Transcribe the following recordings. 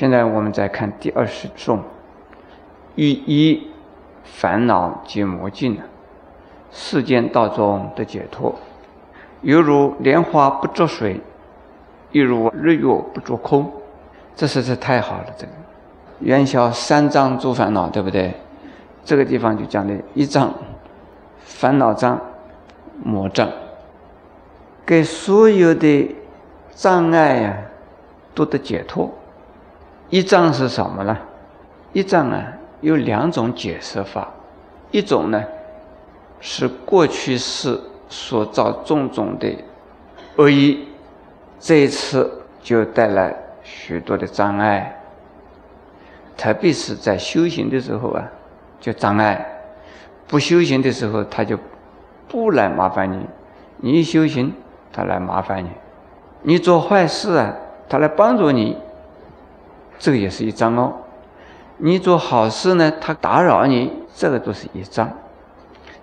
现在我们再看第二十颂，欲一烦恼皆魔尽，世间道中的解脱，犹如莲花不着水，又如日月不着空。这是这太好了，这个元宵三障诸烦恼，对不对？这个地方就讲的一障，烦恼障、魔障，给所有的障碍呀，都得解脱。一障是什么呢？一障啊，有两种解释法，一种呢，是过去世所造种种的恶意，这一次就带来。许多的障碍，特别是在修行的时候啊，就障碍；不修行的时候，他就不来麻烦你。你一修行，他来麻烦你；你做坏事啊，他来帮助你。这个也是一障哦。你做好事呢，他打扰你，这个都是一障。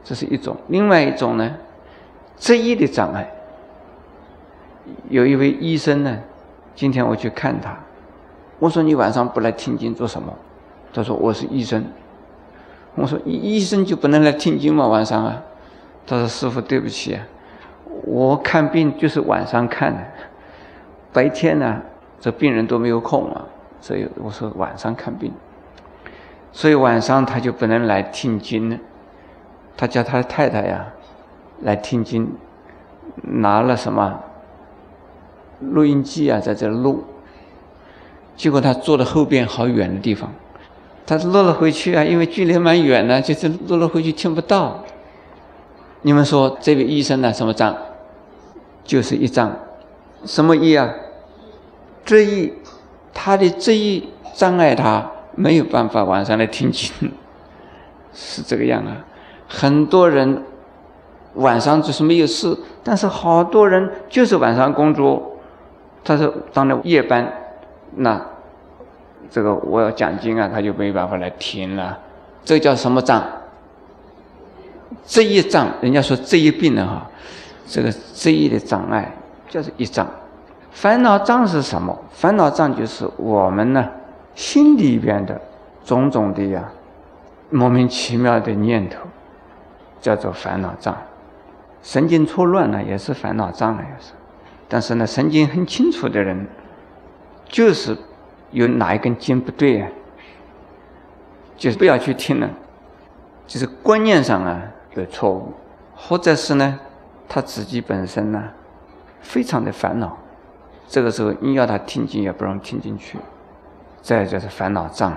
这是一种。另外一种呢，职业的障碍。有一位医生呢。今天我去看他，我说你晚上不来听经做什么？他说我是医生。我说医医生就不能来听经吗？晚上啊？他说师傅对不起啊，我看病就是晚上看的，白天呢这病人都没有空啊，所以我说晚上看病，所以晚上他就不能来听经了。他叫他的太太呀来听经，拿了什么？录音机啊，在这录，结果他坐的后边好远的地方，他录了回去啊，因为距离蛮远呢，就是录了回去听不到。你们说这位医生呢，什么障？就是一障，什么医啊？这一，他的这一障碍他没有办法晚上来听经，是这个样啊。很多人晚上就是没有事，但是好多人就是晚上工作。他是当了夜班，那这个我要讲经啊，他就没办法来听了。这叫什么障？这一障，人家说这一病呢，哈，这个这一的障碍就是一障。烦恼障是什么？烦恼障就是我们呢心里边的种种的呀莫名其妙的念头，叫做烦恼障。神经错乱呢，也是烦恼障了，也是。但是呢，神经很清楚的人，就是有哪一根筋不对啊，就是不要去听了，就是观念上啊有错误，或者是呢他自己本身呢非常的烦恼，这个时候硬要他听进也不容易听进去，再就是烦恼障，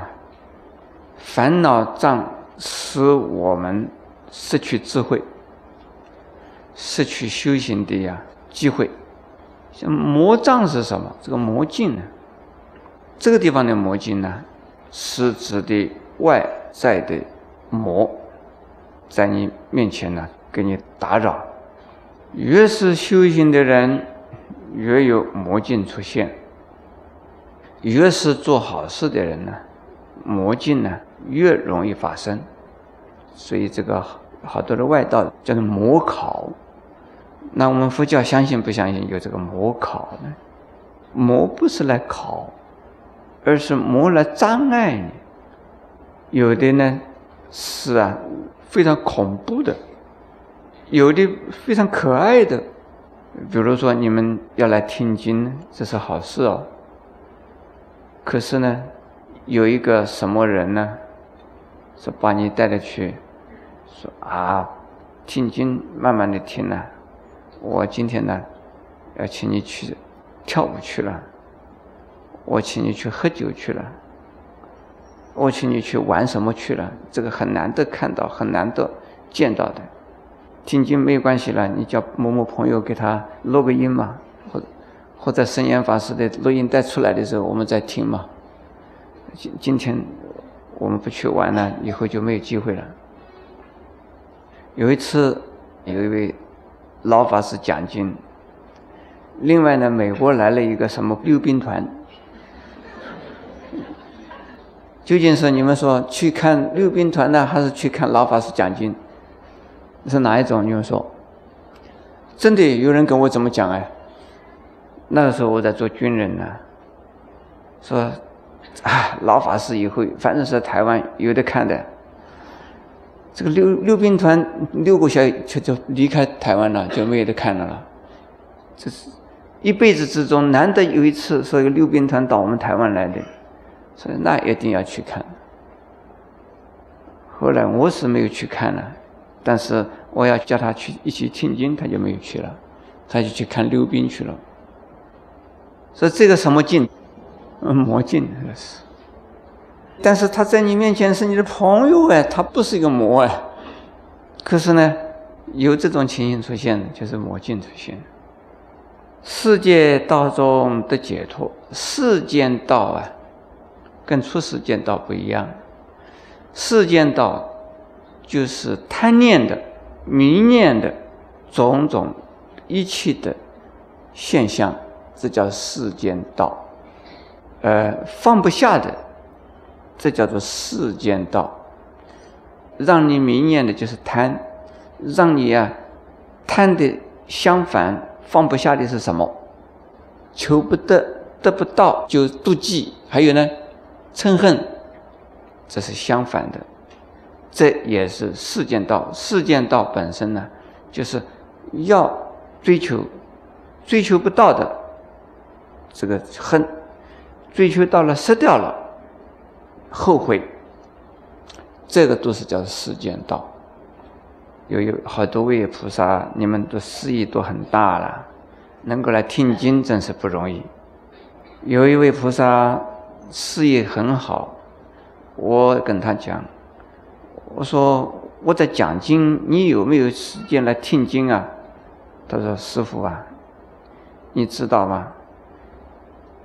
烦恼障使我们失去智慧，失去修行的呀机会。像魔障是什么？这个魔镜呢？这个地方的魔镜呢，是指的外在的魔，在你面前呢，给你打扰。越是修行的人，越有魔镜出现；越是做好事的人呢，魔镜呢越容易发生。所以这个好多的外道叫做魔考。那我们佛教相信不相信有这个魔考呢？魔不是来考，而是魔来障碍你。有的呢是啊非常恐怖的，有的非常可爱的。比如说你们要来听经，这是好事哦。可是呢，有一个什么人呢，说把你带着去，说啊听经，慢慢的听呢。我今天呢，要请你去跳舞去了，我请你去喝酒去了，我请你去玩什么去了？这个很难得看到，很难得见到的。听经没有关系了，你叫某某朋友给他录个音嘛，或或者圣严法师的录音带出来的时候，我们再听嘛。今今天我们不去玩了，以后就没有机会了。有一次，有一位。老法师讲经。另外呢，美国来了一个什么溜冰团？究竟是你们说去看溜冰团呢，还是去看老法师讲经？是哪一种？你们说？真的有人跟我怎么讲哎。那个时候我在做军人呢，说啊，老法师以后反正是台湾有的看的。这个溜溜冰团溜过下就就离开台湾了，就没有得看了了。这是一辈子之中难得有一次，说一个溜冰团到我们台湾来的，所以那一定要去看。后来我是没有去看了，但是我要叫他去一起听经，他就没有去了，他就去看溜冰去了。说这个什么镜？嗯，魔镜那是。但是他在你面前是你的朋友哎，他不是一个魔哎。可是呢，有这种情形出现，就是魔镜出现。世界道中的解脱，世间道啊，跟出世间道不一样。世间道就是贪念的、迷念的种种一切的现象，这叫世间道。呃，放不下的。这叫做世间道，让你迷念的就是贪，让你啊贪的相反放不下的是什么？求不得得不到就妒忌，还有呢嗔恨，这是相反的，这也是世间道。世间道本身呢，就是要追求，追求不到的这个恨，追求到了失掉了。后悔，这个都是叫世间道。有有好多位菩萨，你们的事业都很大了，能够来听经真是不容易。有一位菩萨事业很好，我跟他讲，我说我在讲经，你有没有时间来听经啊？他说：“师傅啊，你知道吗？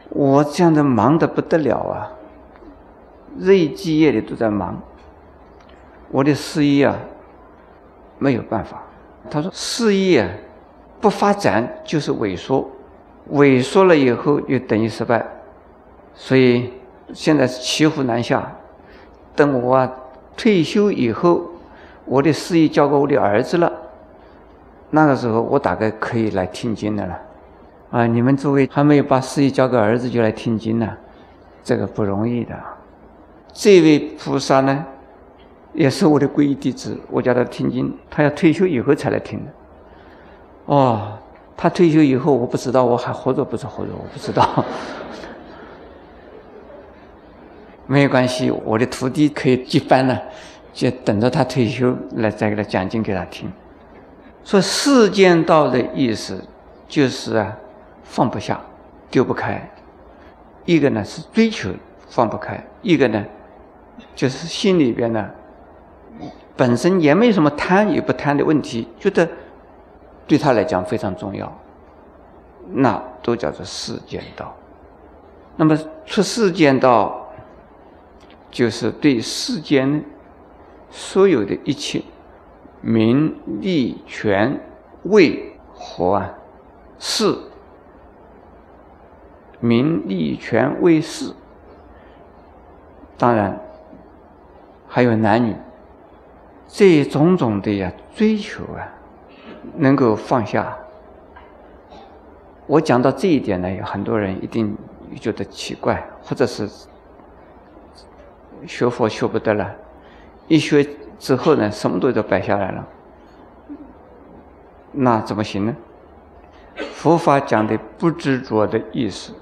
我这样的忙得不得了啊。”日以继夜的都在忙，我的事业啊没有办法。他说事业啊不发展就是萎缩，萎缩了以后就等于失败，所以现在是骑虎难下。等我啊退休以后，我的事业交给我的儿子了，那个时候我大概可以来听经的了。啊，你们诸位还没有把事业交给儿子就来听经呢，这个不容易的。这位菩萨呢，也是我的皈依弟子。我叫他听经，他要退休以后才来听的。哦，他退休以后，我不知道我还活着不是活着，我不知道。没有关系，我的徒弟可以接班了，就等着他退休来再给他讲经给他听。说世间道的意思，就是啊，放不下，丢不开。一个呢是追求，放不开；一个呢。就是心里边呢，本身也没有什么贪与不贪的问题，觉得对他来讲非常重要，那都叫做世间道。那么出世间道，就是对世间所有的一切名利权位和啊事，名利权位事，当然。还有男女，这种种的呀追求啊，能够放下。我讲到这一点呢，有很多人一定觉得奇怪，或者是学佛学不得了，一学之后呢，什么都都摆下来了，那怎么行呢？佛法讲的不执着的意思，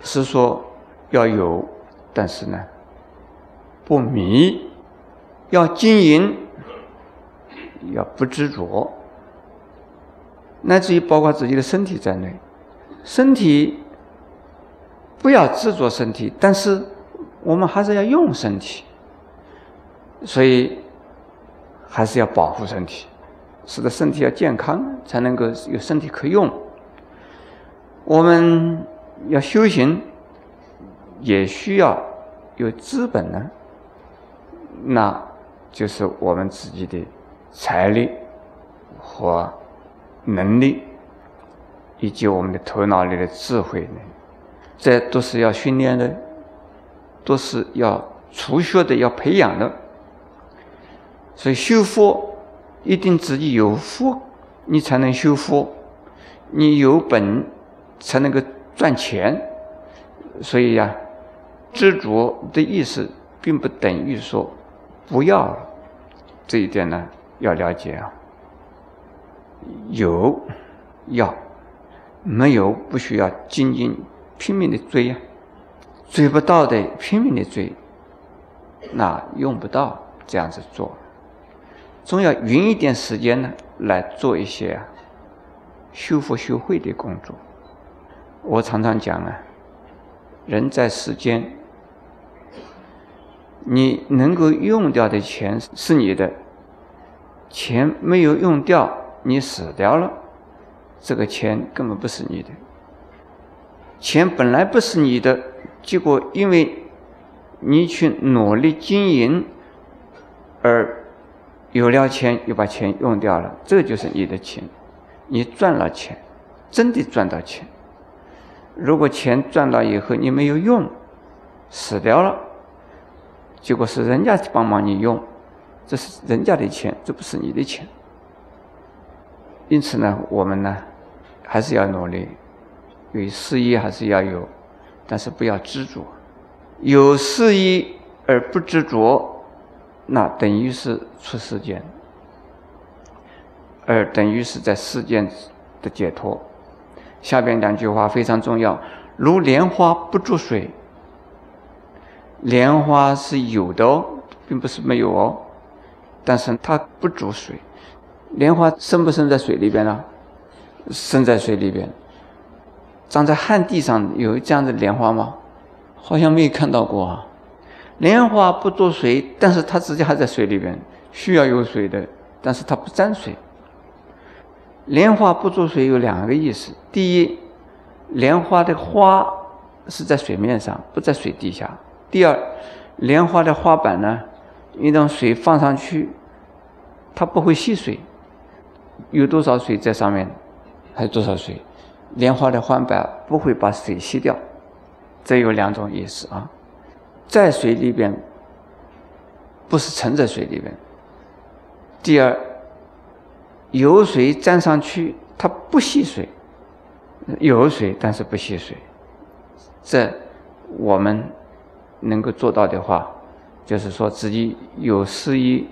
是说要有，但是呢。不迷，要经营，要不执着，乃至于包括自己的身体在内，身体不要执着身体，但是我们还是要用身体，所以还是要保护身体，使得身体要健康，才能够有身体可用。我们要修行，也需要有资本呢。那就是我们自己的财力和能力，以及我们的头脑里的智慧呢，这都是要训练的，都是要储蓄的，要培养的。所以修佛一定自己有福，你才能修佛；你有本才能够赚钱。所以呀，执着的意思并不等于说不要，这一点呢要了解啊。有要，没有不需要，紧紧拼命的追呀，追不到的拼命的追，那用不到这样子做，总要匀一点时间呢来做一些修复修慧的工作。我常常讲啊，人在世间，你能够用掉的钱是你的，钱没有用掉。你死掉了，这个钱根本不是你的。钱本来不是你的，结果因为你去努力经营，而有了钱又把钱用掉了，这就是你的钱。你赚了钱，真的赚到钱。如果钱赚到以后你没有用，死掉了，结果是人家帮忙你用，这是人家的钱，这不是你的钱。因此呢，我们呢，还是要努力，有事业还是要有，但是不要执着。有事业而不执着，那等于是出世间，而等于是在世间的解脱。下边两句话非常重要：如莲花不着水，莲花是有的哦，并不是没有哦，但是它不着水。莲花生不生在水里边呢？生在水里边。长在旱地上有这样的莲花吗？好像没有看到过啊。莲花不着水，但是它自己还在水里边，需要有水的，但是它不沾水。莲花不着水有两个意思：第一，莲花的花是在水面上，不在水底下；第二，莲花的花瓣呢，你当水放上去，它不会吸水。有多少水在上面，还有多少水？莲花的花瓣不会把水吸掉，这有两种意思啊。在水里边，不是沉在水里边。第二，有水沾上去，它不吸水；有水但是不吸水。这我们能够做到的话，就是说自己有失意，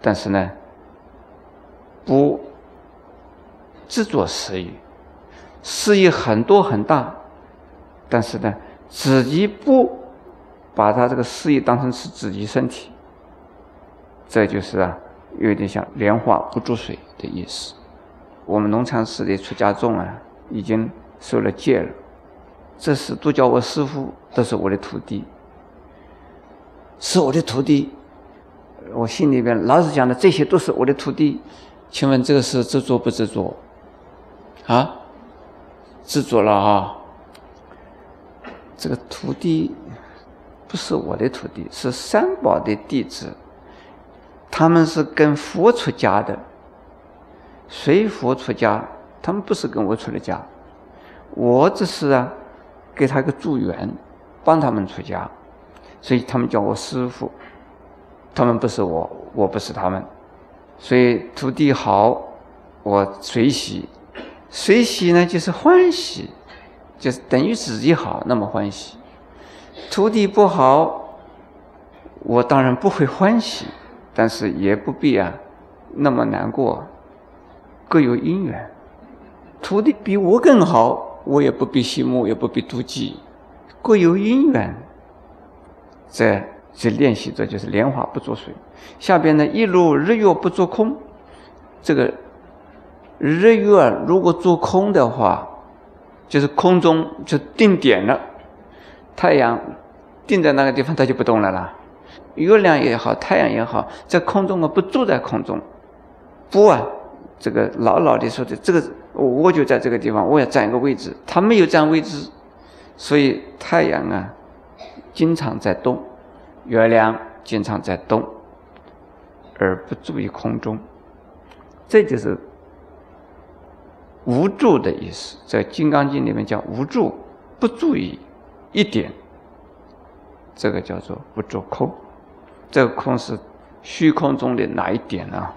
但是呢。不执着事业，事业很多很大，但是呢，自己不把他这个事业当成是自己身体，这就是啊，有点像莲花不注水的意思。我们农禅寺的出家众啊，已经受了戒了，这是都叫我师傅，都是我的徒弟，是我的徒弟，我心里边老是讲的，这些都是我的徒弟。请问这个是执着不执着？啊，制作了啊！这个徒弟不是我的徒弟，是三宝的弟子，他们是跟佛出家的，随佛出家，他们不是跟我出的家，我只是啊，给他个助缘，帮他们出家，所以他们叫我师傅，他们不是我，我不是他们。所以徒弟好，我随喜，随喜呢就是欢喜，就是等于自己好那么欢喜。徒弟不好，我当然不会欢喜，但是也不必啊那么难过，各有因缘。徒弟比我更好，我也不必羡慕，也不必妒忌，各有因缘。这。这练习着就是莲花不着水，下边呢一如日月不做空，这个日月如果做空的话，就是空中就定点了，太阳定在那个地方它就不动了啦。月亮也好，太阳也好，在空中啊不住在空中，不啊，这个牢牢的说的这个我就在这个地方，我要占一个位置，它没有占位置，所以太阳啊经常在动。月亮经常在动，而不住于空中，这就是无助的意思。在《金刚经》里面叫无助，不注意一点，这个叫做不做空。这个空是虚空中的哪一点呢？